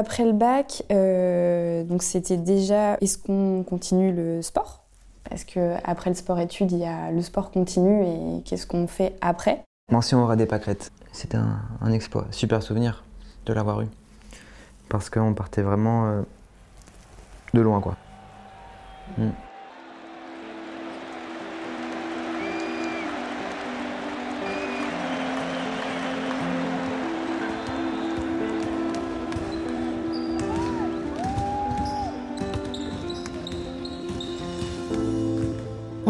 après le bac, donc c'était déjà est-ce qu'on continue le sport? Parce que après le sport-études, il y a le sport continu et qu'est-ce qu'on fait après? Mention aura des pâquerettes. C'était un, exploit, super souvenir de l'avoir eu. Parce qu'on partait vraiment de loin, quoi. Mm.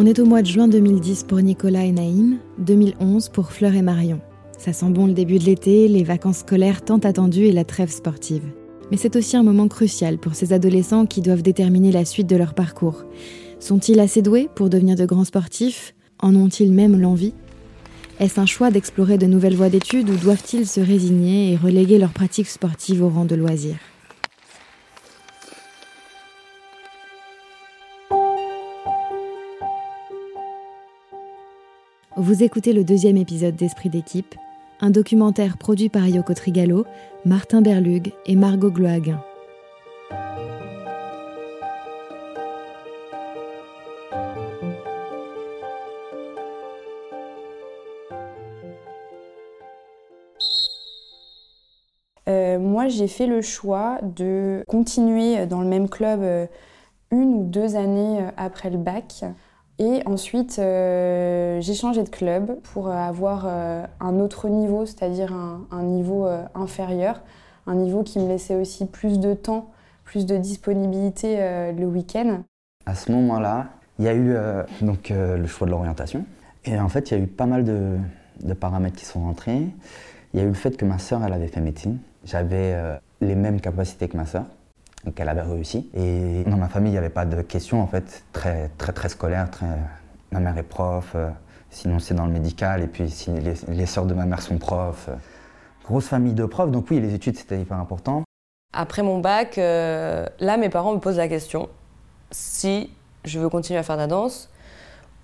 On est au mois de juin 2010 pour Nicolas et Naïm, 2011 pour Fleur et Marion. Ça sent bon le début de l'été, les vacances scolaires tant attendues et la trêve sportive. Mais c'est aussi un moment crucial pour ces adolescents qui doivent déterminer la suite de leur parcours. Sont-ils assez doués pour devenir de grands sportifs? En ont-ils même l'envie? Est-ce un choix d'explorer de nouvelles voies d'études ou doivent-ils se résigner et reléguer leur pratique sportive au rang de loisir Vous écoutez le deuxième épisode d'Esprit d'équipe, un documentaire produit par Yoko Trigalo, Martin Berlug et Margot Gloaguin. Euh, moi, j'ai fait le choix de continuer dans le même club euh, une ou deux années euh, après le bac et ensuite, euh, j'ai changé de club pour avoir euh, un autre niveau, c'est-à-dire un, niveau euh, inférieur, un niveau qui me laissait aussi plus de temps, plus de disponibilité le week-end. À ce moment-là, il y a eu donc, le choix de l'orientation. Et en fait, il y a eu pas mal de, paramètres qui sont rentrés. Il y a eu le fait que ma sœur, elle avait fait médecine. J'avais les mêmes capacités que ma sœur qu'elle avait réussi. Et dans ma famille, il n'y avait pas de questions en fait, très très très scolaire. Très... Ma mère est prof, euh, sinon c'est dans le médical, et puis si les, les sœurs de ma mère sont profs. Euh, grosse famille de profs, donc oui, les études c'était hyper important. Après mon bac, euh, là mes parents me posent la question si je veux continuer à faire de la danse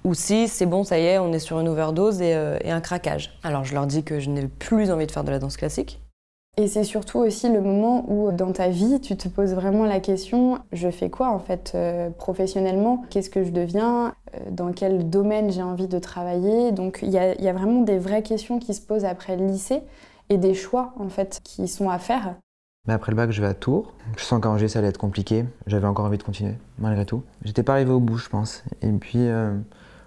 ou si c'est bon, ça y est, on est sur une overdose et, et un craquage. Alors je leur dis que je n'ai plus envie de faire de la danse classique et c'est surtout aussi le moment où dans ta vie, tu te poses vraiment la question, je fais quoi en fait euh, professionnellement? Qu'est-ce que je deviens? Euh, Dans quel domaine j'ai envie de travailler? Donc il y, a, vraiment des vraies questions qui se posent après le lycée et des choix en fait qui sont à faire. Mais après le bac, je vais à Tours. Je sens qu'Angers, ça allait être compliqué. J'avais encore envie de continuer, malgré tout. J'étais pas arrivé au bout, je pense. Et puis, euh,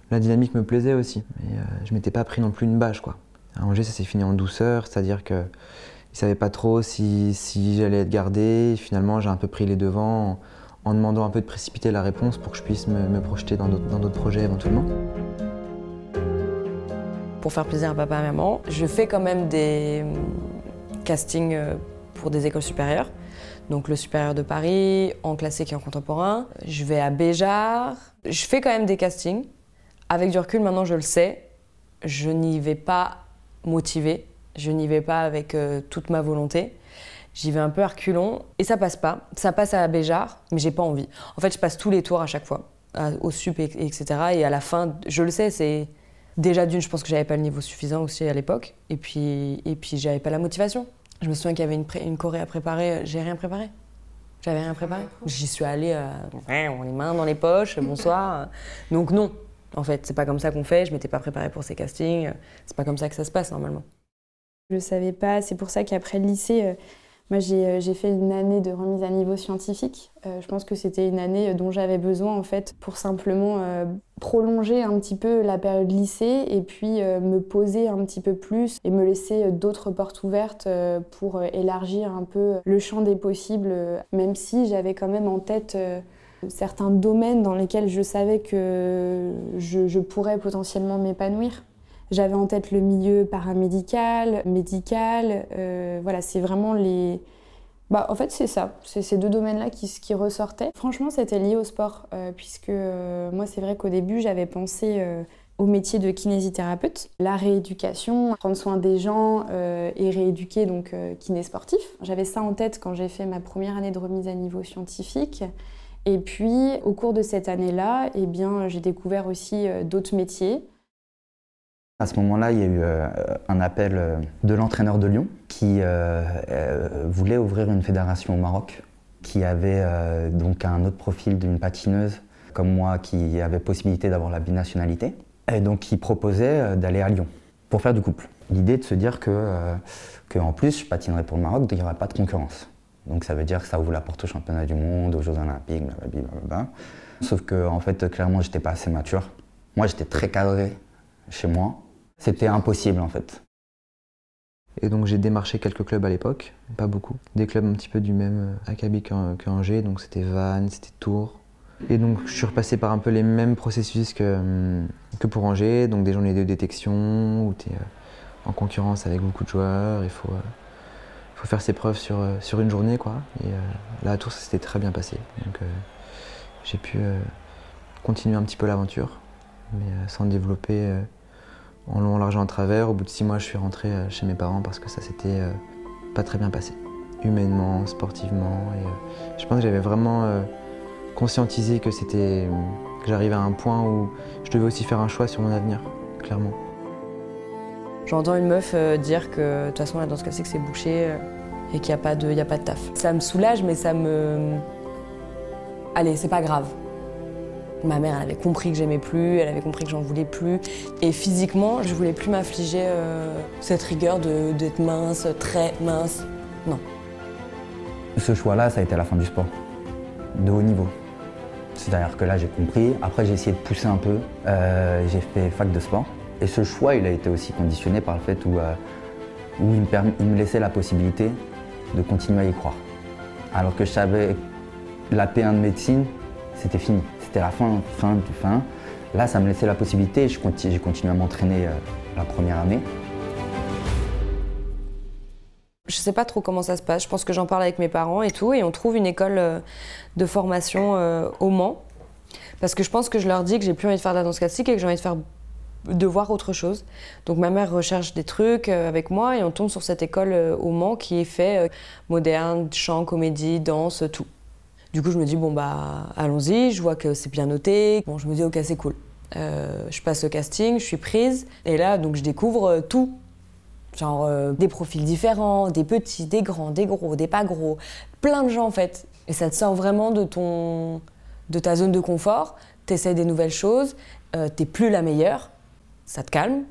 la dynamique me plaisait aussi. Et je m'étais pas pris non plus une bâche, quoi. À Angers, ça s'est fini en douceur, c'est-à-dire que savaient pas trop si, si j'allais être gardé. finalement, j'ai un peu pris les devants en, demandant un peu de précipiter la réponse pour que je puisse me, projeter dans d'autres projets éventuellement. Pour faire plaisir à papa et maman, je fais quand même des castings euh, pour des écoles supérieures. Donc le supérieur de Paris, en classique et en contemporain. Je vais à Béjar. Je fais quand même des castings. Avec du recul, maintenant je le sais, je n'y vais pas motivée. Je n'y vais pas avec euh, toute ma volonté. J'y vais un peu à reculons et ça passe pas. Ça passe à Béjar, mais j'ai pas envie. En fait, je passe tous les tours à chaque fois, au sup, etc. Et à la fin, je le sais, c'est déjà d'une, je pense que j'avais pas le niveau suffisant aussi à l'époque. Et puis, et puis j'avais pas la motivation. Je me souviens qu'il y avait une, une choré à préparer. J'ai rien préparé. J'avais rien préparé. J'y suis allée, euh, les mains dans les poches, bonsoir. Donc non, en fait, c'est pas comme ça qu'on fait. Je m'étais pas préparée pour ces castings. C'est pas comme ça que ça se passe normalement. Je ne savais pas, c'est pour ça qu'après le lycée, euh, moi euh, j'ai fait une année de remise à niveau scientifique. Euh, je pense que c'était une année dont j'avais besoin en fait pour simplement prolonger un petit peu la période lycée et puis me poser un petit peu plus et me laisser d'autres portes ouvertes pour élargir un peu le champ des possibles, même si j'avais quand même en tête certains domaines dans lesquels je savais que je pourrais potentiellement m'épanouir. J'avais en tête le milieu paramédical, médical. Euh, voilà, c'est vraiment les. Bah, en fait, c'est ça. C'est ces deux domaines-là qui, ressortaient. Franchement, c'était lié au sport, euh, puisque euh, moi, c'est vrai qu'au début, j'avais pensé au métier de kinésithérapeute, la rééducation, prendre soin des gens et rééduquer, donc kiné sportif. J'avais ça en tête quand j'ai fait ma première année de remise à niveau scientifique. Et puis, au cours de cette année-là, eh j'ai découvert aussi d'autres métiers. À ce moment-là, il y a eu euh, un appel euh, de l'entraîneur de Lyon qui voulait ouvrir une fédération au Maroc, qui avait donc un autre profil d'une patineuse comme moi qui avait possibilité d'avoir la binationalité. Et donc qui proposait d'aller à Lyon pour faire du couple. L'idée de se dire que, en plus je patinerais pour le Maroc, donc il n'y aurait pas de concurrence. Donc ça veut dire que ça ouvre la porte au championnat du monde, aux Jeux Olympiques, blablabla. Sauf que en fait, clairement, j'étais pas assez mature. Moi, j'étais très cadré chez moi. C'était impossible en fait. Et donc j'ai démarché quelques clubs à l'époque, pas beaucoup. Des clubs un petit peu du même acabit qu'Angers, donc c'était Vannes, c'était Tours. Et donc je suis repassé par un peu les mêmes processus que, que pour Angers, donc des journées de détection où tu es euh, en concurrence avec beaucoup de joueurs, il faut, euh, faut faire ses preuves sur, euh, sur une journée. Quoi. Et là à Tours ça s'était très bien passé. Donc j'ai pu continuer un petit peu l'aventure, mais sans développer en long, en large, en travers. Au bout de six mois, je suis rentré euh, chez mes parents parce que ça s'était euh, pas très bien passé, humainement, sportivement. Et, euh, je pense que j'avais vraiment conscientisé que c'était que j'arrivais à un point où je devais aussi faire un choix sur mon avenir, clairement. J'entends une meuf dire que de toute façon la danse classique c'est bouché et qu'il n'y a, pas de, a pas de taf. Ça me soulage mais ça me... Allez, c'est pas grave. Ma mère, avait compris que j'aimais plus, elle avait compris que j'en voulais plus. Et physiquement, je voulais plus m'infliger euh, cette rigueur d'être mince, très mince. Non. Ce choix-là, ça a été la fin du sport, de haut niveau. C'est-à-dire que là, j'ai compris. Après, j'ai essayé de pousser un peu. Euh, j'ai fait fac de sport. Et ce choix, il a été aussi conditionné par le fait où, euh, où il, me il me laissait la possibilité de continuer à y croire. Alors que je savais la P1 de médecine, c'était fini c'était la fin, fin du fin. Là, ça me laissait la possibilité, j'ai continué à m'entraîner euh, la première année. Je sais pas trop comment ça se passe, je pense que j'en parle avec mes parents et tout, et on trouve une école euh, de formation euh, au Mans. Parce que je pense que je leur dis que j'ai plus envie de faire de la danse classique et que j'ai envie de faire de voir autre chose. Donc ma mère recherche des trucs avec moi et on tombe sur cette école au Mans qui est fait moderne, chant, comédie, danse, tout. Du coup, je me dis, bon, bah, allons-y, je vois que c'est bien noté. Bon, je me dis, ok, c'est cool. Euh, je passe le casting, je suis prise, et là, donc, je découvre euh, tout. Genre euh, des profils différents, des petits, des grands, des gros, des pas gros, plein de gens en fait. Et ça te sort vraiment de, ton, de ta zone de confort, t'essayes des nouvelles choses, t'es plus la meilleure, ça te calme,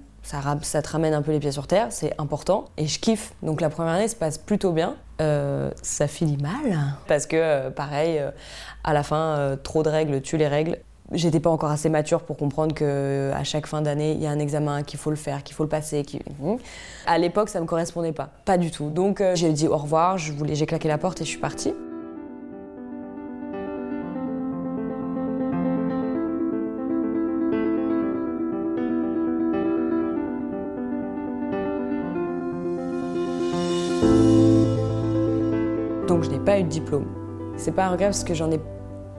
ça, te ramène un peu les pieds sur terre, c'est important. Et je kiffe. Donc la première année se passe plutôt bien. Euh, ça finit mal. Parce que, euh, pareil, euh, à la fin, trop de règles tue les règles. J'étais pas encore assez mature pour comprendre que à chaque fin d'année, il y a un examen qu'il faut le faire, qu'il faut le passer. À l'époque, ça me correspondait pas, pas du tout. Donc j'ai dit au revoir, j'ai claqué la porte et je suis partie. Pas eu de diplôme. C'est pas un regret parce que j'en ai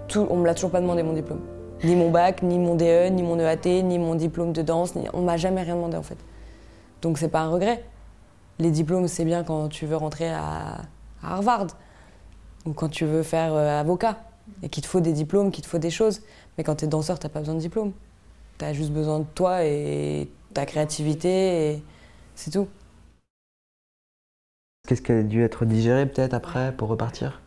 tout, on me l'a toujours pas demandé mon diplôme. Ni mon bac, ni mon DE, ni mon EAT, ni mon diplôme de danse, ni... on m'a jamais rien demandé en fait. Donc c'est pas un regret. Les diplômes c'est bien quand tu veux rentrer à, Harvard ou quand tu veux faire euh, avocat et qu'il te faut des diplômes, qu'il te faut des choses. Mais quand tu es danseur, t'as pas besoin de diplôme. Tu as juste besoin de toi et ta créativité et c'est tout. Qu'est-ce qui a dû être digéré peut-être après pour repartir?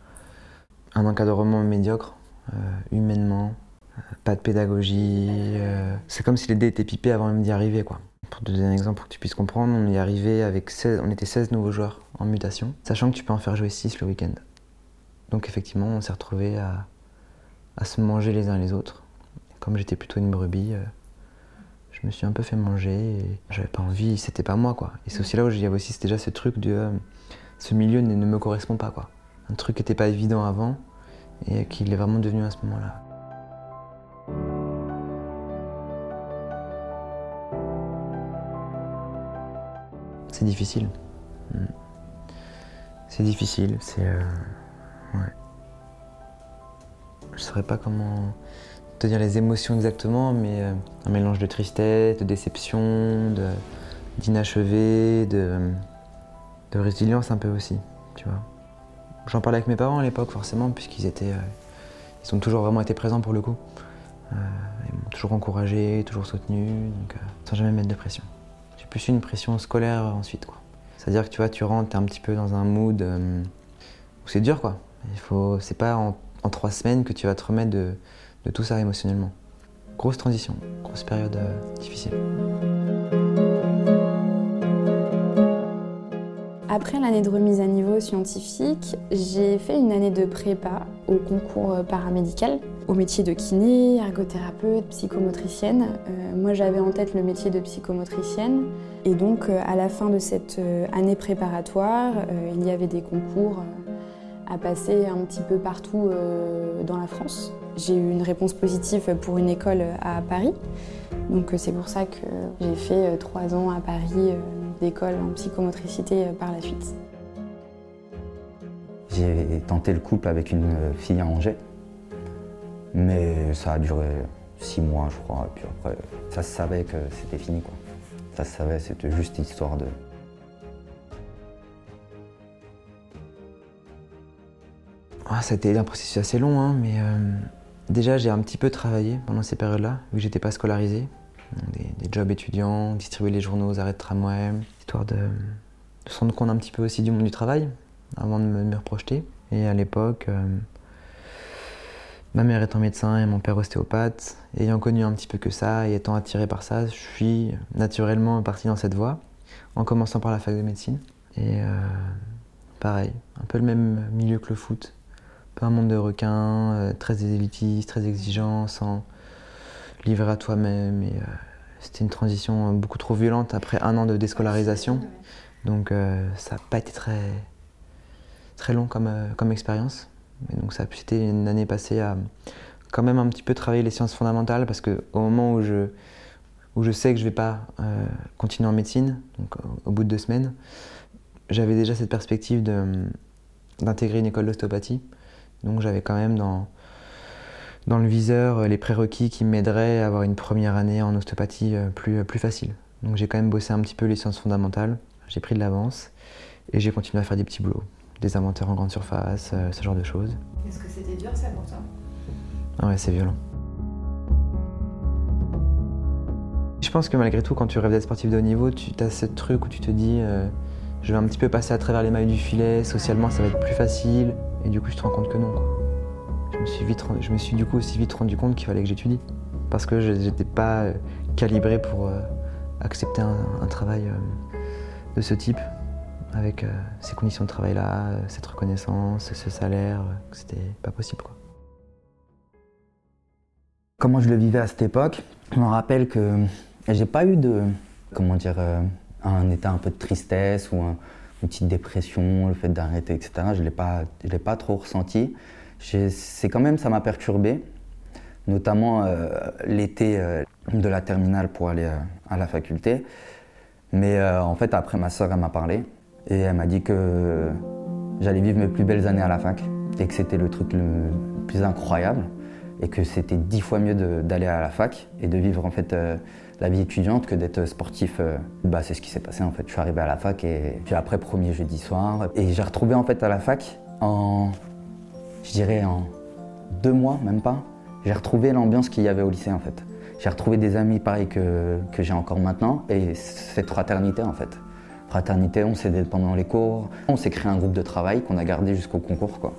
Un encadrement médiocre, euh, humainement, euh, pas de pédagogie. Euh, c'est comme si les dés étaient pipés avant même d'y arriver. Quoi. Pour te donner un exemple pour que tu puisses comprendre, on y arrivait avec 16, on était 16 nouveaux joueurs en mutation, sachant que tu peux en faire jouer 6 le week-end. Donc effectivement, on s'est retrouvés à, à, se manger les uns les autres. Comme j'étais plutôt une brebis, je me suis un peu fait manger et j'avais pas envie, c'était pas moi quoi. Et c'est aussi là où il y avait aussi déjà ce truc de ce milieu ne, me correspond pas. Quoi. Un truc qui n'était pas évident avant et qui l'est vraiment devenu à ce moment-là. C'est difficile. Hmm. C'est difficile, c'est. Euh, ouais. Je saurais pas comment te dire les émotions exactement, mais euh, un mélange de tristesse, de déception, d'inachevé, de de résilience un peu aussi, tu vois. J'en parlais avec mes parents à l'époque forcément, puisqu'ils étaient, euh, ils ont toujours vraiment été présents pour le coup. Euh, ils m'ont toujours encouragé, toujours soutenu, euh, sans jamais mettre de pression. J'ai plus une pression scolaire ensuite. Quoi. C'est-à-dire que tu vois, tu rentres, es un petit peu dans un mood où c'est dur quoi. Il faut, c'est pas en, trois semaines que tu vas te remettre de, tout ça émotionnellement. Grosse transition, grosse période difficile. Après l'année de remise à niveau scientifique, j'ai fait une année de prépa au concours paramédical, au métier de kiné, ergothérapeute, psychomotricienne. Euh, moi j'avais en tête le métier de psychomotricienne et donc euh, à la fin de cette euh, année préparatoire, il y avait des concours à passer un petit peu partout dans la France. J'ai eu une réponse positive pour une école à Paris. Donc c'est pour ça que j'ai fait trois ans à Paris d'école en psychomotricité euh, par la suite. J'ai tenté le couple avec une euh, fille à Angers, mais ça a duré six mois, je crois. Et puis après, ça se savait que c'était fini. Quoi. Ça se savait, c'était juste histoire de. Ah, ça a été un processus assez long, hein, mais euh, déjà j'ai un petit peu travaillé pendant ces périodes-là, vu que j'étais pas scolarisé des, jobs étudiants, distribuer les journaux aux arrêts de tramway, histoire de, se rendre compte un petit peu aussi du monde du travail avant de me, reprojeter. Et à l'époque, euh, ma mère étant médecin et mon père ostéopathe, ayant connu un petit peu que ça et étant attiré par ça, je suis naturellement parti dans cette voie, en commençant par la fac de médecine. Et euh, pareil, un peu le même milieu que le foot. Peu un monde de requins, euh, très élitiste, très exigeant, sans, livré à toi-même. Et, euh, c'était une transition beaucoup trop violente après un an de déscolarisation. Donc euh, ça n'a pas été très, très long comme, euh, comme expérience. donc ça c'était une année passée à quand même un petit peu travailler les sciences fondamentales parce qu'au moment où je, où je sais que je ne vais pas continuer en médecine, donc au bout de deux semaines, j'avais déjà cette perspective d'intégrer une école d'ostéopathie. Donc j'avais quand même dans, dans le viseur euh, les prérequis qui m'aideraient à avoir une première année en ostéopathie euh, plus, euh, plus facile. Donc j'ai quand même bossé un petit peu les sciences fondamentales, j'ai pris de l'avance et j'ai continué à faire des petits boulots, des inventaires en grande surface, ce genre de choses. Est-ce que c'était dur ça pour toi? Ah ouais, c'est violent. Je pense que malgré tout, quand tu rêves d'être sportif de haut niveau, tu as ce truc où tu te dis je vais un petit peu passer à travers les mailles du filet, socialement ça va être plus facile, et du coup je te rends compte que non. Quoi me suis, vite, je me suis du coup aussi vite rendu compte qu'il fallait que j'étudie. Parce que je n'étais pas euh, calibré pour euh, accepter un, travail euh, de ce type, avec ces conditions de travail-là, cette reconnaissance, ce salaire, c'était pas possible. Comment je le vivais à cette époque, je me rappelle que j'ai pas eu de, comment dire, un état un peu de tristesse ou une petite dépression, le fait d'arrêter, etc. Je ne l'ai pas trop ressenti c'est quand même, ça m'a perturbé, notamment euh, l'été euh, de la terminale pour aller euh, à la faculté. Mais en fait, après, ma soeur, elle m'a parlé et elle m'a dit que j'allais vivre mes plus belles années à la fac et que c'était le truc le plus incroyable et que c'était dix fois mieux d'aller à la fac et de vivre en fait la vie étudiante que d'être sportif. Bah, c'est ce qui s'est passé en fait. Je suis arrivé à la fac et puis après premier jeudi soir et j'ai retrouvé en fait à la fac en je dirais en deux mois, même pas, j'ai retrouvé l'ambiance qu'il y avait au lycée en fait. J'ai retrouvé des amis pareils que, j'ai encore maintenant et cette fraternité en fait. Fraternité, on s'est pendant les cours, on s'est créé un groupe de travail qu'on a gardé jusqu'au concours.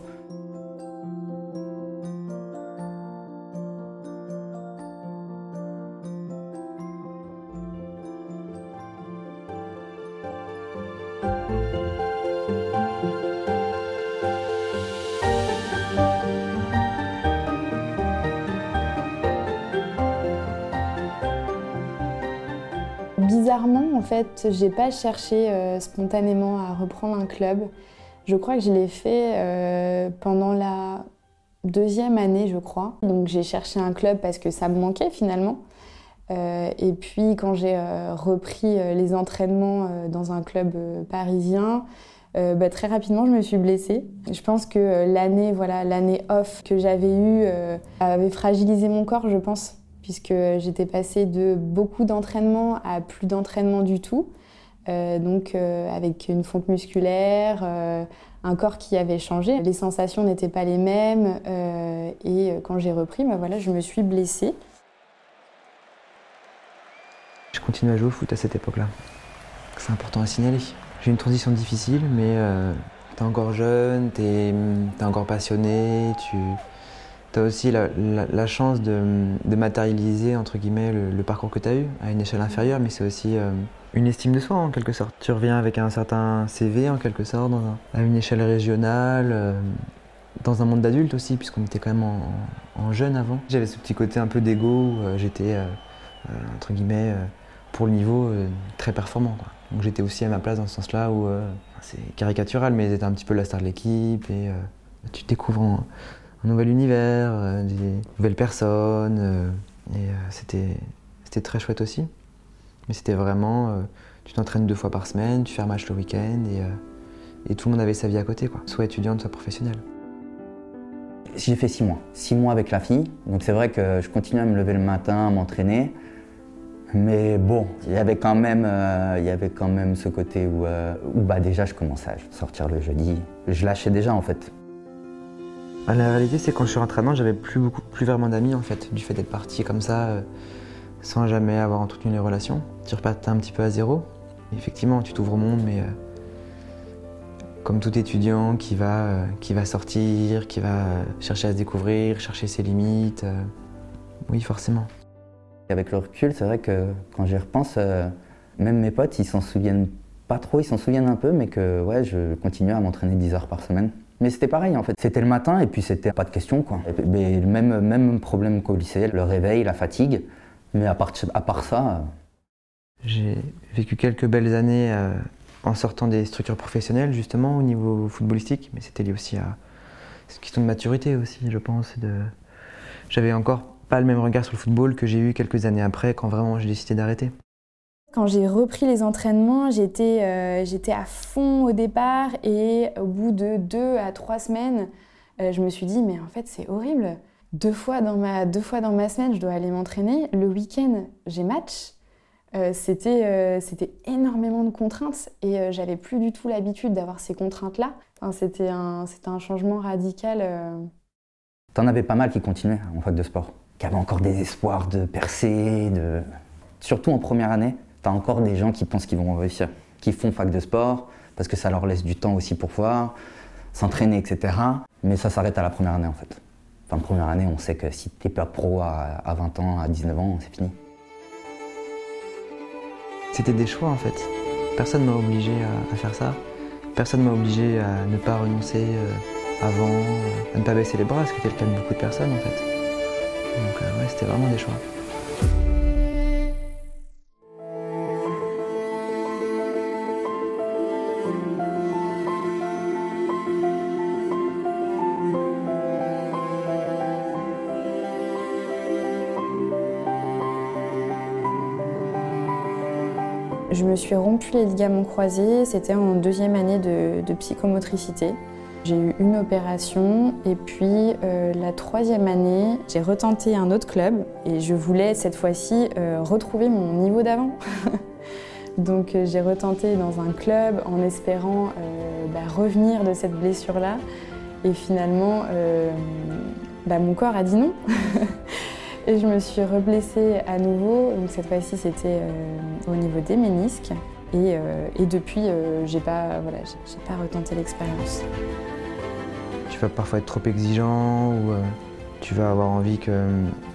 Fait, j'ai pas cherché euh, spontanément à reprendre un club. Je crois que je l'ai fait euh, pendant la deuxième année, je crois. Donc j'ai cherché un club parce que ça me manquait finalement. Euh, et puis quand j'ai repris les entraînements dans un club parisien, bah, très rapidement je me suis blessée. Je pense que l'année voilà, l'année off que j'avais eue avait fragilisé mon corps, je pense puisque j'étais passée de beaucoup d'entraînement à plus d'entraînement du tout. Euh, donc euh, avec une fonte musculaire, euh, un corps qui avait changé, les sensations n'étaient pas les mêmes et quand j'ai repris, bah voilà, je me suis blessée. continuer à jouer au foot à cette époque-là. C'est important à signaler. J'ai une transition difficile, mais t'es encore jeune, t'es es encore passionné, tu as aussi la, chance de, matérialiser entre guillemets le, parcours que tu as eu à une échelle inférieure, mais c'est aussi euh, une estime de soi en quelque sorte. Tu reviens avec un certain CV en quelque sorte à une échelle régionale. Euh, dans un monde d'adultes aussi, puisqu'on était quand même en, jeune avant. J'avais ce petit côté un peu d'ego où euh, j'étais, entre guillemets, pour le niveau, très performant. Donc j'étais aussi à ma place dans ce sens-là où c'est caricatural, mais j'étais un petit peu la star de l'équipe et tu découvres un, nouvel univers, des nouvelles personnes. et c'était, c'était très chouette aussi. Mais c'était vraiment, tu t'entraînes deux fois par semaine, tu fais un match le week-end et, et tout le monde avait sa vie à côté, quoi. soit étudiante, soit professionnelle. J'ai fait six mois. Six mois avec la fille. Donc c'est vrai que je continuais à me lever le matin, à m'entraîner. Mais bon, il y avait quand même, euh, il y avait quand même ce côté où, euh, où, bah déjà je commençais à sortir le jeudi. Je lâchais déjà en fait. Bah, la réalité c'est quand je suis rentré à j'avais plus beaucoup, plus vraiment d'amis en fait, du fait d'être parti comme ça, euh, sans jamais avoir entretenu les relations. Tu repartais un petit peu à zéro. Effectivement, tu t'ouvres au monde, mais comme tout étudiant qui va, euh, qui va sortir, qui va euh, chercher à se découvrir, chercher ses limites. Euh, oui, forcément. Avec le recul, c'est vrai que quand j'y repense, même mes potes, ils s'en souviennent pas trop, ils s'en souviennent un peu, mais que ouais, je continuais à m'entraîner 10 heures par semaine. Mais c'était pareil en fait. C'était le matin et puis c'était pas de question quoi. Mais même, même problème qu'au lycée, le réveil, la fatigue. Mais à part, à part ça. J'ai vécu quelques belles années en sortant des structures professionnelles, justement, au niveau footballistique, mais c'était lié aussi à une question de maturité aussi, je pense. J'avais encore pas le même regard sur le football que j'ai eu quelques années après, quand vraiment j'ai décidé d'arrêter. Quand j'ai repris les entraînements, j'étais euh, à fond au départ et au bout de deux à trois semaines, euh, je me suis dit mais en fait c'est horrible. Deux fois, dans ma, deux fois dans ma semaine, je dois aller m'entraîner. Le week-end, j'ai match. Euh, euh, c'était énormément de contraintes et euh, j'avais plus du tout l'habitude d'avoir ces contraintes-là. c'était un, un, changement radical. T'en avais pas mal qui continuaient en fac de sport, qui avaient encore des espoirs de percer, de... surtout en première année. T'as encore des gens qui pensent qu'ils vont réussir, qui font fac de sport parce que ça leur laisse du temps aussi pour pouvoir s'entraîner, etc. Mais ça s'arrête à la première année en fait. Enfin, première année, on sait que si t'es pas pro à 20 ans, à 19 ans, c'est fini. C'était des choix en fait. Personne m'a obligé à, faire ça. Personne m'a obligé à ne pas renoncer euh, avant, à ne pas baisser les bras, ce qui était le cas de beaucoup de personnes en fait. Donc euh, ouais, c'était vraiment des choix. Suis rompu les ligaments croisés, c'était en deuxième année de, psychomotricité. J'ai eu une opération et puis euh, la troisième année, j'ai retenté un autre club et je voulais cette fois-ci euh, retrouver mon niveau d'avant. Donc euh, j'ai retenté dans un club en espérant bah, revenir de cette blessure-là et finalement bah, mon corps a dit non. Et je me suis reblessée à nouveau, donc cette fois-ci c'était au niveau des ménisques. Et, euh, depuis, euh, j'ai pas, voilà, pas retenté l'expérience. Tu vas parfois être trop exigeant ou tu vas avoir envie que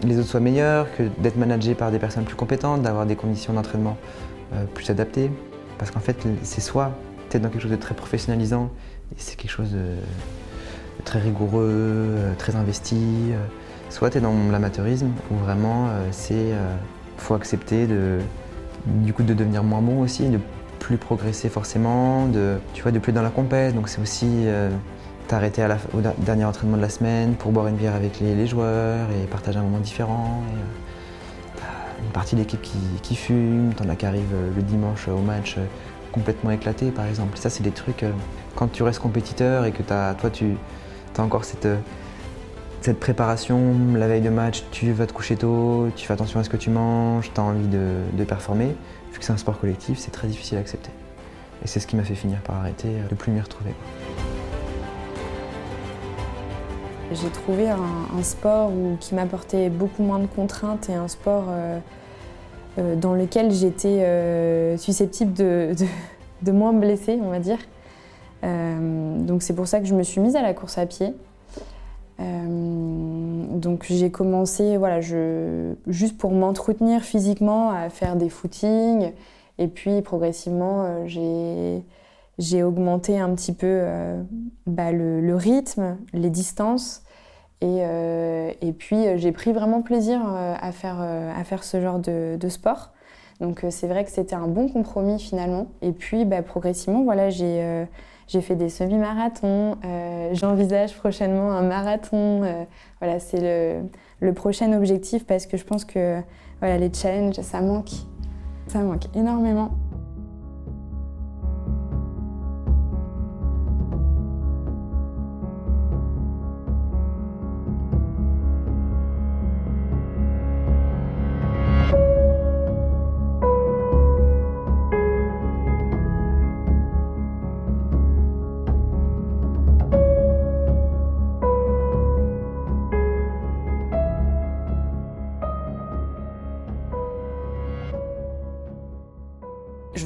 les autres soient meilleurs, que d'être managé par des personnes plus compétentes, d'avoir des conditions d'entraînement plus adaptées. Parce qu'en fait, c'est soit tu es dans quelque chose de très professionnalisant et c'est quelque chose de très rigoureux, très investi. Soit tu es dans l'amateurisme, où vraiment euh, c'est euh, faut accepter de, du coup, de devenir moins bon aussi, de plus progresser forcément, de, tu vois, de plus dans la compète. Donc c'est aussi euh, t'arrêter au dernier entraînement de la semaine pour boire une bière avec les, joueurs et partager un moment différent. Et, une partie de l'équipe qui, qui, fume, t'en as qui arrivent le dimanche au match complètement éclaté par exemple. Ça c'est des trucs, quand tu restes compétiteur et que toi tu as encore cette cette préparation, la veille de match, tu vas te coucher tôt, tu fais attention à ce que tu manges, tu as envie de, performer. Vu que c'est un sport collectif, c'est très difficile à accepter. Et c'est ce qui m'a fait finir par arrêter, de plus m'y retrouver. J'ai trouvé un, sport qui m'apportait beaucoup moins de contraintes et un sport euh, dans lequel j'étais susceptible de, de, moins me blesser, on va dire. donc c'est pour ça que je me suis mise à la course à pied. Donc j'ai commencé, voilà, juste pour m'entretenir physiquement, à faire des footings. Et puis progressivement, j'ai j'ai augmenté un petit peu euh, bah, le, rythme, les distances. Et, euh, et puis euh, j'ai pris vraiment plaisir à, faire, à faire ce genre de, de sport. Donc c'est vrai que c'était un bon compromis finalement. Et puis bah, progressivement, voilà, j'ai j'ai fait des semi-marathons. J'envisage prochainement un marathon. voilà, c'est le, le, prochain objectif parce que je pense que voilà, les challenges, ça manque. Ça manque énormément.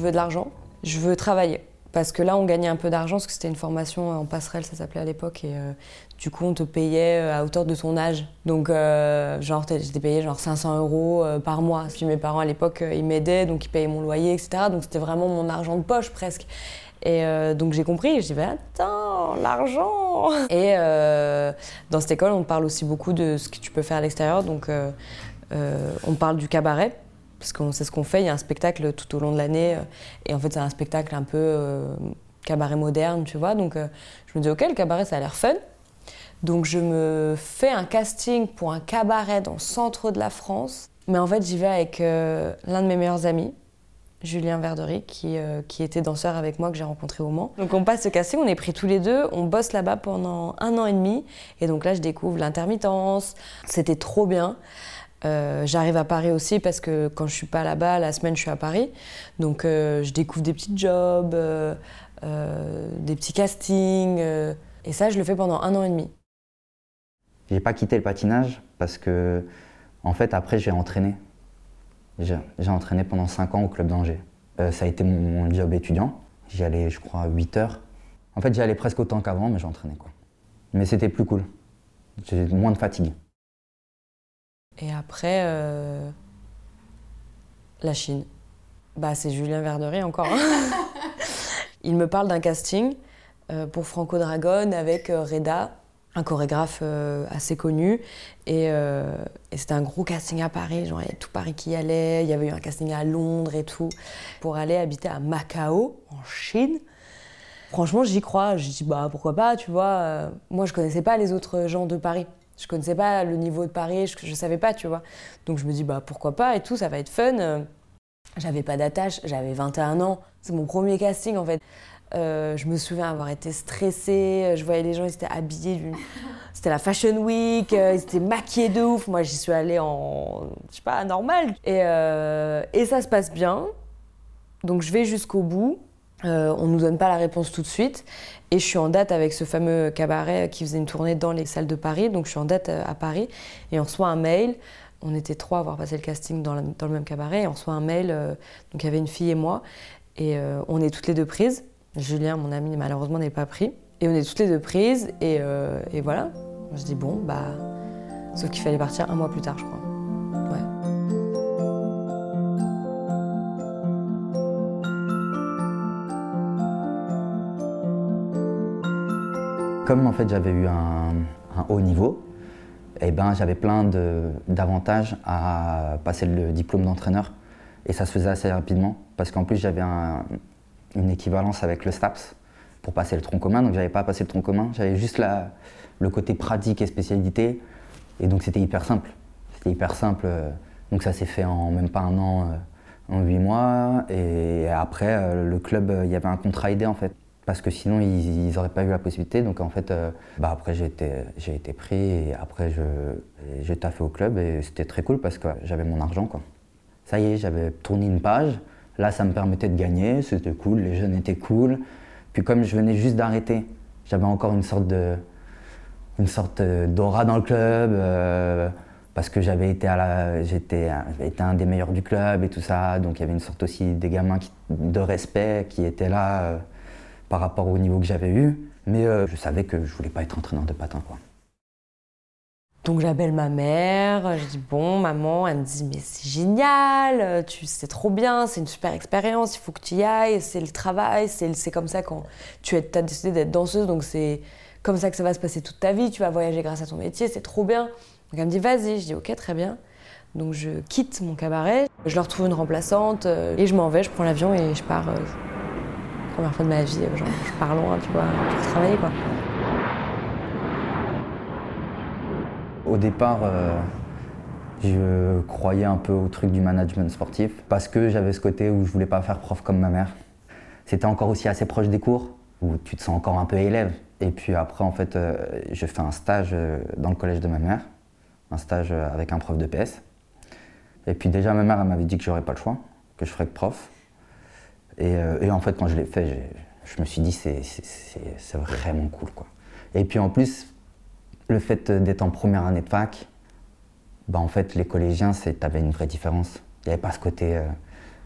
Veux de l'argent, je veux travailler. Parce que là, on gagnait un peu d'argent, parce que c'était une formation en passerelle, ça s'appelait à l'époque. Et euh, du coup, on te payait euh, à hauteur de ton âge. Donc, euh, genre, j'étais payé genre 500 euros par mois. Puis mes parents, à l'époque, ils m'aidaient, donc ils payaient mon loyer, etc. Donc, c'était vraiment mon argent de poche, presque. Et donc, j'ai compris. Je dis, attends, l'argent Et dans cette école, on parle aussi beaucoup de ce que tu peux faire à l'extérieur. Donc, on parle du cabaret parce que c'est ce qu'on fait. Il y a un spectacle tout au long de l'année, euh, et en fait, c'est un spectacle un peu euh, cabaret moderne, tu vois. Donc, euh, je me dis, ok, le cabaret, ça a l'air fun. Donc, je me fais un casting pour un cabaret dans le centre de la France. Mais en fait, j'y vais avec l'un de mes meilleurs amis, Julien Verdery, qui, qui, était danseur avec moi, que j'ai rencontré au Mans. Donc on passe ce casting, on est pris tous les deux, on bosse là-bas pendant un an et demi. Et donc là, je découvre l'intermittence. C'était trop bien. Euh, j'arrive à Paris aussi parce que quand je suis pas là-bas, la semaine je suis à Paris. Donc euh, je découvre des petits jobs, euh, des petits castings. et ça, je le fais pendant un an et demi. J'ai pas quitté le patinage parce que, en fait, après j'ai entraîné. J'ai entraîné pendant 5 ans au club d'Angers. ça a été mon, job étudiant. J'y allais, je crois, 8 heures. En fait, j'y allais presque autant qu'avant, mais j'entraînais quoi. Mais c'était plus cool. J'ai moins de fatigue. Et après, euh, la Chine. Bah, c'est Julien Verdery encore. Hein. Il me parle d'un casting euh, pour Franco Dragon avec euh, Reda, un chorégraphe assez connu. Et, c'était un gros casting à Paris. Genre, il y avait tout Paris qui y allait. Il y avait eu un casting à Londres et tout. Pour aller habiter à Macao, en Chine. Franchement, j'y crois. Je dis, bah, pourquoi pas, tu vois. moi, je connaissais pas les autres gens de Paris. Je connaissais pas le niveau de Paris, je, je savais pas, tu vois. Donc je me dis, bah pourquoi pas et tout, ça va être fun. J'avais pas d'attache, j'avais 21 ans. C'est mon premier casting en fait. Euh, je me souviens avoir été stressée. Je voyais les gens, ils étaient habillés. C'était la Fashion Week, euh, ils étaient maquillés de ouf. Moi, j'y suis allée en. Je sais pas, normal. Et, euh, et ça se passe bien. Donc, je vais jusqu'au bout. Euh, on ne nous donne pas la réponse tout de suite. Et je suis en date avec ce fameux cabaret qui faisait une tournée dans les salles de Paris. Donc je suis en date euh, à Paris et on reçoit un mail. On était trois à avoir passé le casting dans, le même cabaret. Et on reçoit un mail. Euh, donc il y avait une fille et moi. Et on est toutes les deux prises. Julien, mon ami, malheureusement n'est pas pris. Et on est toutes les deux prises. Et, et voilà. Je dis bon, bah. Sauf qu'il fallait partir un mois plus tard, je crois. Comme en fait j'avais eu un, haut niveau, eh ben, j'avais plein d'avantages à passer le diplôme d'entraîneur. Et ça se faisait assez rapidement, parce qu'en plus j'avais une équivalence avec le STAPS pour passer le tronc commun, donc j'avais pas à passer le tronc commun, j'avais juste la, le côté pratique et spécialité, et donc c'était hyper simple. C'était hyper simple, donc ça s'est fait en même pas un an, euh, en huit mois, et après euh, le club, il y avait un contrat aidé en fait parce que sinon ils n'auraient pas eu la possibilité. Donc en fait, euh, bah après j'ai été, j'ai été pris et après je, j'ai taffé au club et c'était très cool parce que j'avais mon argent. Quoi. Ça y est, j'avais tourné une page. Là, ça me permettait de gagner, c'était cool, les jeunes étaient cool. Puis comme je venais juste d'arrêter, j'avais encore une sorte de, une sorte d'aura dans le club. Euh, parce que j'avais été, à la, j'étais, un des meilleurs du club et tout ça, donc il y avait une sorte aussi des gamins de respect qui étaient là euh, par rapport au niveau que j'avais eu. Mais euh, je savais que je voulais pas être entraîneur de patin. Quoi. Donc j'appelle ma mère, je dis bon maman, elle me dit mais c'est génial, tu c'est trop bien, c'est une super expérience, il faut que tu y ailles, c'est le travail, c'est, comme ça quand tu as décidé d'être danseuse, donc c'est comme ça que ça va se passer toute ta vie, tu vas voyager grâce à ton métier, c'est trop bien. Donc elle me dit vas-y, je dis ok très bien. Donc je quitte mon cabaret, je leur trouve une remplaçante euh, et je m'en vais, je prends l'avion et je pars. Euh, première fois de ma vie, genre je loin, tu vois, pour travailler quoi. Au départ, euh, je croyais un peu au truc du management sportif parce que j'avais ce côté où je voulais pas faire prof comme ma mère. C'était encore aussi assez proche des cours où tu te sens encore un peu élève. Et puis après, en fait, je fais un stage dans le collège de ma mère un stage avec un prof de PS. Et puis déjà, ma mère, elle m'avait dit que j'aurais pas le choix, que je ferais que prof. Et, euh, en fait, quand je l'ai fait, je me suis dit, c'est vraiment cool. Quoi. Et puis en plus, le fait d'être en première année de fac, bah en fait, les collégiens, tu avais une vraie différence. Il n'y avait pas ce côté, euh,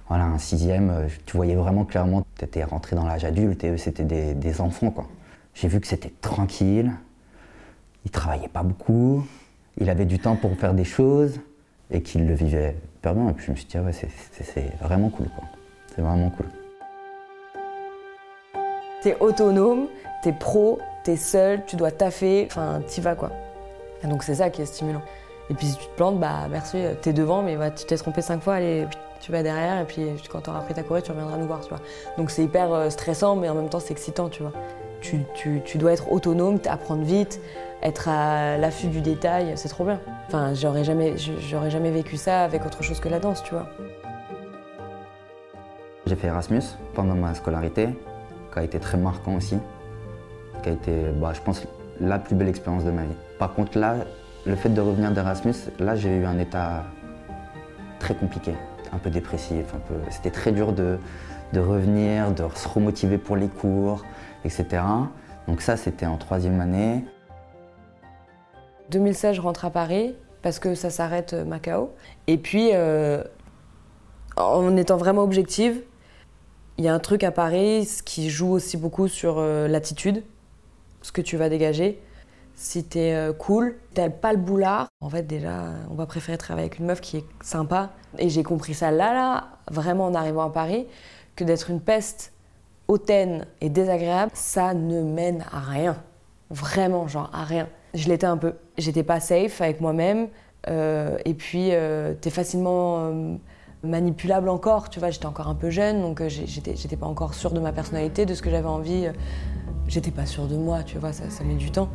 voilà, un sixième, euh, tu voyais vraiment clairement, tu étais rentré dans l'âge adulte et eux, c'était des, enfants. J'ai vu que c'était tranquille, ils travaillaient pas beaucoup, il avait du temps pour faire des choses et qu'il le vivait hyper bien. Et puis je me suis dit, ah ouais, c'est vraiment cool, quoi. C'est vraiment cool. T'es autonome, t'es pro, t'es seul, tu dois taffer, enfin, t'y vas, quoi. Donc c'est ça qui est stimulant. Et puis si tu te plantes, bah merci, t'es devant, mais bah, tu t'es trompé cinq fois, allez, tu vas derrière, et puis quand t'auras pris ta courée, tu reviendras nous voir, tu vois. Donc c'est hyper euh, stressant, mais en même temps c'est excitant, tu vois. Tu, tu, tu dois être autonome, apprendre vite, être à l'affût du détail, c'est trop bien. Enfin, j'aurais jamais, j'aurais jamais vécu ça avec autre chose que la danse, tu vois. J'ai fait Erasmus pendant ma scolarité, qui a été très marquant aussi, qui a été, bah, je pense, la plus belle expérience de ma vie. Par contre, là, le fait de revenir d'Erasmus, là, j'ai eu un état très compliqué, un peu dépressif. C'était très dur de, de revenir, de se remotiver pour les cours, etc. Donc ça, c'était en troisième année. 2016, je rentre à Paris parce que ça s'arrête euh, Macao. Et puis, euh, en étant vraiment objective, il y a un truc à Paris qui joue aussi beaucoup sur euh, l'attitude, ce que tu vas dégager. Si t'es euh, cool, t'as pas le boulard, en fait déjà, on va préférer travailler avec une meuf qui est sympa. Et j'ai compris ça là, là, vraiment en arrivant à Paris, que d'être une peste hautaine et désagréable, ça ne mène à rien. Vraiment, genre à rien. Je l'étais un peu. J'étais pas safe avec moi-même. Euh, et puis, t'es facilement manipulable encore. Tu vois, j'étais encore un peu jeune, donc j'étais pas encore sûre de ma personnalité, de ce que j'avais envie. J'étais pas sûre de moi, tu vois, ça, ça met du temps.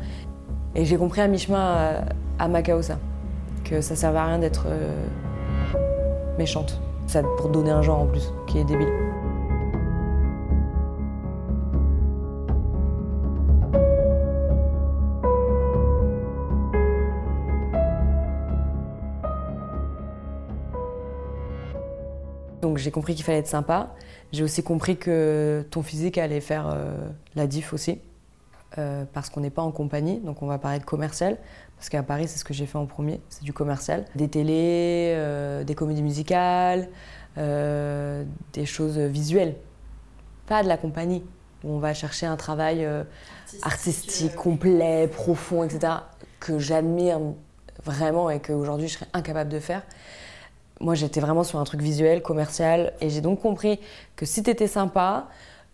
Et j'ai compris à mi-chemin à, Macao ça, que ça servait à rien d'être méchante. Ça pour donner un genre en plus, qui est débile. J'ai compris qu'il fallait être sympa. J'ai aussi compris que ton physique allait faire euh, la diff aussi. Euh, parce qu'on n'est pas en compagnie, donc on va parler de commercial. Parce qu'à Paris, c'est ce que j'ai fait en premier, c'est du commercial. Des télés, euh, des comédies musicales, des choses visuelles. Pas de la compagnie, où on va chercher un travail artistique, complet, profond, etc. Que j'admire vraiment et qu'aujourd'hui je serais incapable de faire. Moi, j'étais vraiment sur un truc visuel, commercial, et j'ai donc compris que si tu étais sympa,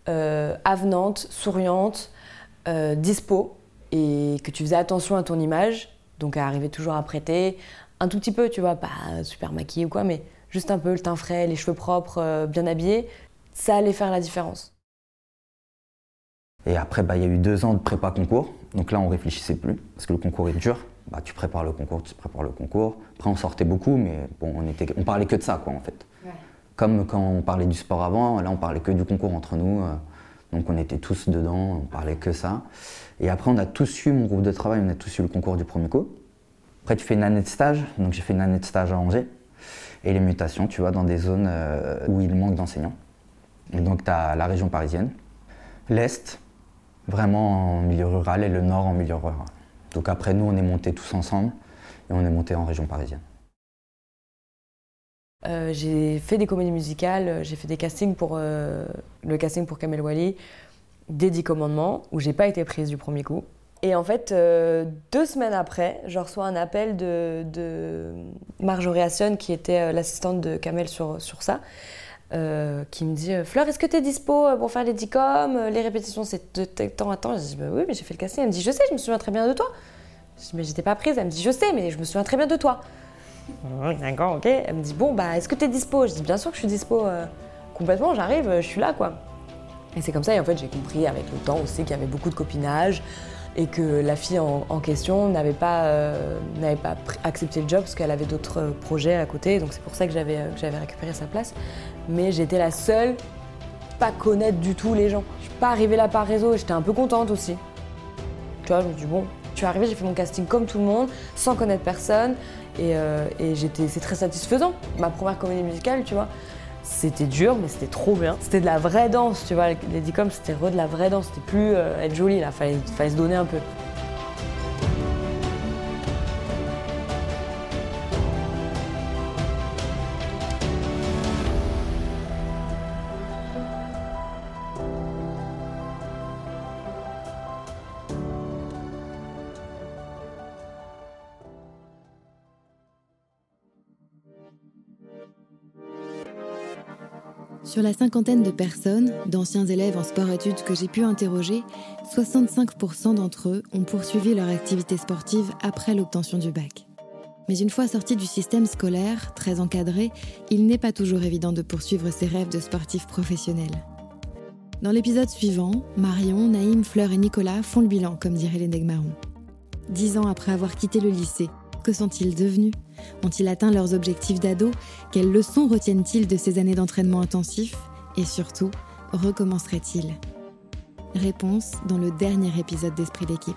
euh, avenante, souriante, euh, dispo, et que tu faisais attention à ton image, donc à arriver toujours à prêter, un tout petit peu, tu vois, pas super maquillée ou quoi, mais juste un peu le teint frais, les cheveux propres, euh, bien habillé, ça allait faire la différence. Et après, bah, il y a eu deux ans de prépa concours, donc là on réfléchissait plus, parce que le concours est dur. Bah, tu prépares le concours, tu prépares le concours. Après, on sortait beaucoup, mais bon, on, était, on parlait que de ça, quoi, en fait. Comme quand on parlait du sport avant, là, on parlait que du concours entre nous. Euh, donc, on était tous dedans, on parlait que ça. Et après, on a tous eu, mon groupe de travail, on a tous eu le concours du premier coup. Après, tu fais une année de stage. Donc, j'ai fait une année de stage à Angers. Et les mutations, tu vois, dans des zones euh, où il manque d'enseignants. Et donc, tu as la région parisienne, l'Est, vraiment en milieu rural, et le Nord en milieu rural. Donc après, nous, on est montés tous ensemble. et on est monté en région parisienne. Euh, j'ai fait des comédies musicales, j'ai fait des castings pour euh, le casting pour Kamel Wally, des Dix Commandements, où j'ai pas été prise du premier coup. Et en fait, euh, deux semaines après, je reçois un appel de, de Marjorie Hasson, qui était l'assistante de Kamel sur, sur ça, qui me dit Fleur, est-ce que tu es dispo pour faire les DICOM Les répétitions, c'est de temps à temps. Je dis bah Oui, mais j'ai fait le casting. Elle me dit Je sais, je me souviens très bien de toi. Je dis Mais j'étais pas prise. Elle me dit Je sais, mais je me souviens très bien de toi. D'accord, ok. Elle me dit Bon, bah, est-ce que tu es dispo? Je dis Bien sûr que je suis dispo. complètement, j'arrive, je suis là, quoi. Et c'est comme ça, et en fait, j'ai compris avec le temps aussi qu'il y avait beaucoup de copinage et que la fille en, question n'avait pas, n'avait pas accepté le job parce qu'elle avait d'autres projets à côté. Donc c'est pour ça que j'avais, que j'avais récupéré sa place. Mais j'étais la seule pas connaître du tout les gens. Je suis pas arrivée là par réseau et j'étais un peu contente aussi. Tu vois, je me suis dit, bon, je suis arrivée, j'ai fait mon casting comme tout le monde, sans connaître personne. Et, et j'étais, c'est très satisfaisant. Ma première comédie musicale, tu vois. C'était dur, mais c'était trop bien. C'était de la vraie danse, tu vois. Les DICOM, c'était de la vraie danse. C'était plus être jolie, là. Fallait, fallait se donner un peu. Sur la cinquantaine de personnes, d'anciens élèves en sport-études que j'ai pu interroger, 65% d'entre eux ont poursuivi leur activité sportive après l'obtention du bac. Mais une fois sortis du système scolaire, très encadré, il n'est pas toujours évident de poursuivre ses rêves de sportifs professionnels. Dans l'épisode suivant, Marion, Naïm, Fleur et Nicolas font le bilan, comme dirait les Marron. Dix ans après avoir quitté le lycée, que sont-ils devenus? Ont-ils atteint leurs objectifs d'ado? Quelles leçons retiennent-ils de ces années d'entraînement intensif? Et surtout, recommenceraient-ils Réponse dans le dernier épisode d'Esprit d'équipe.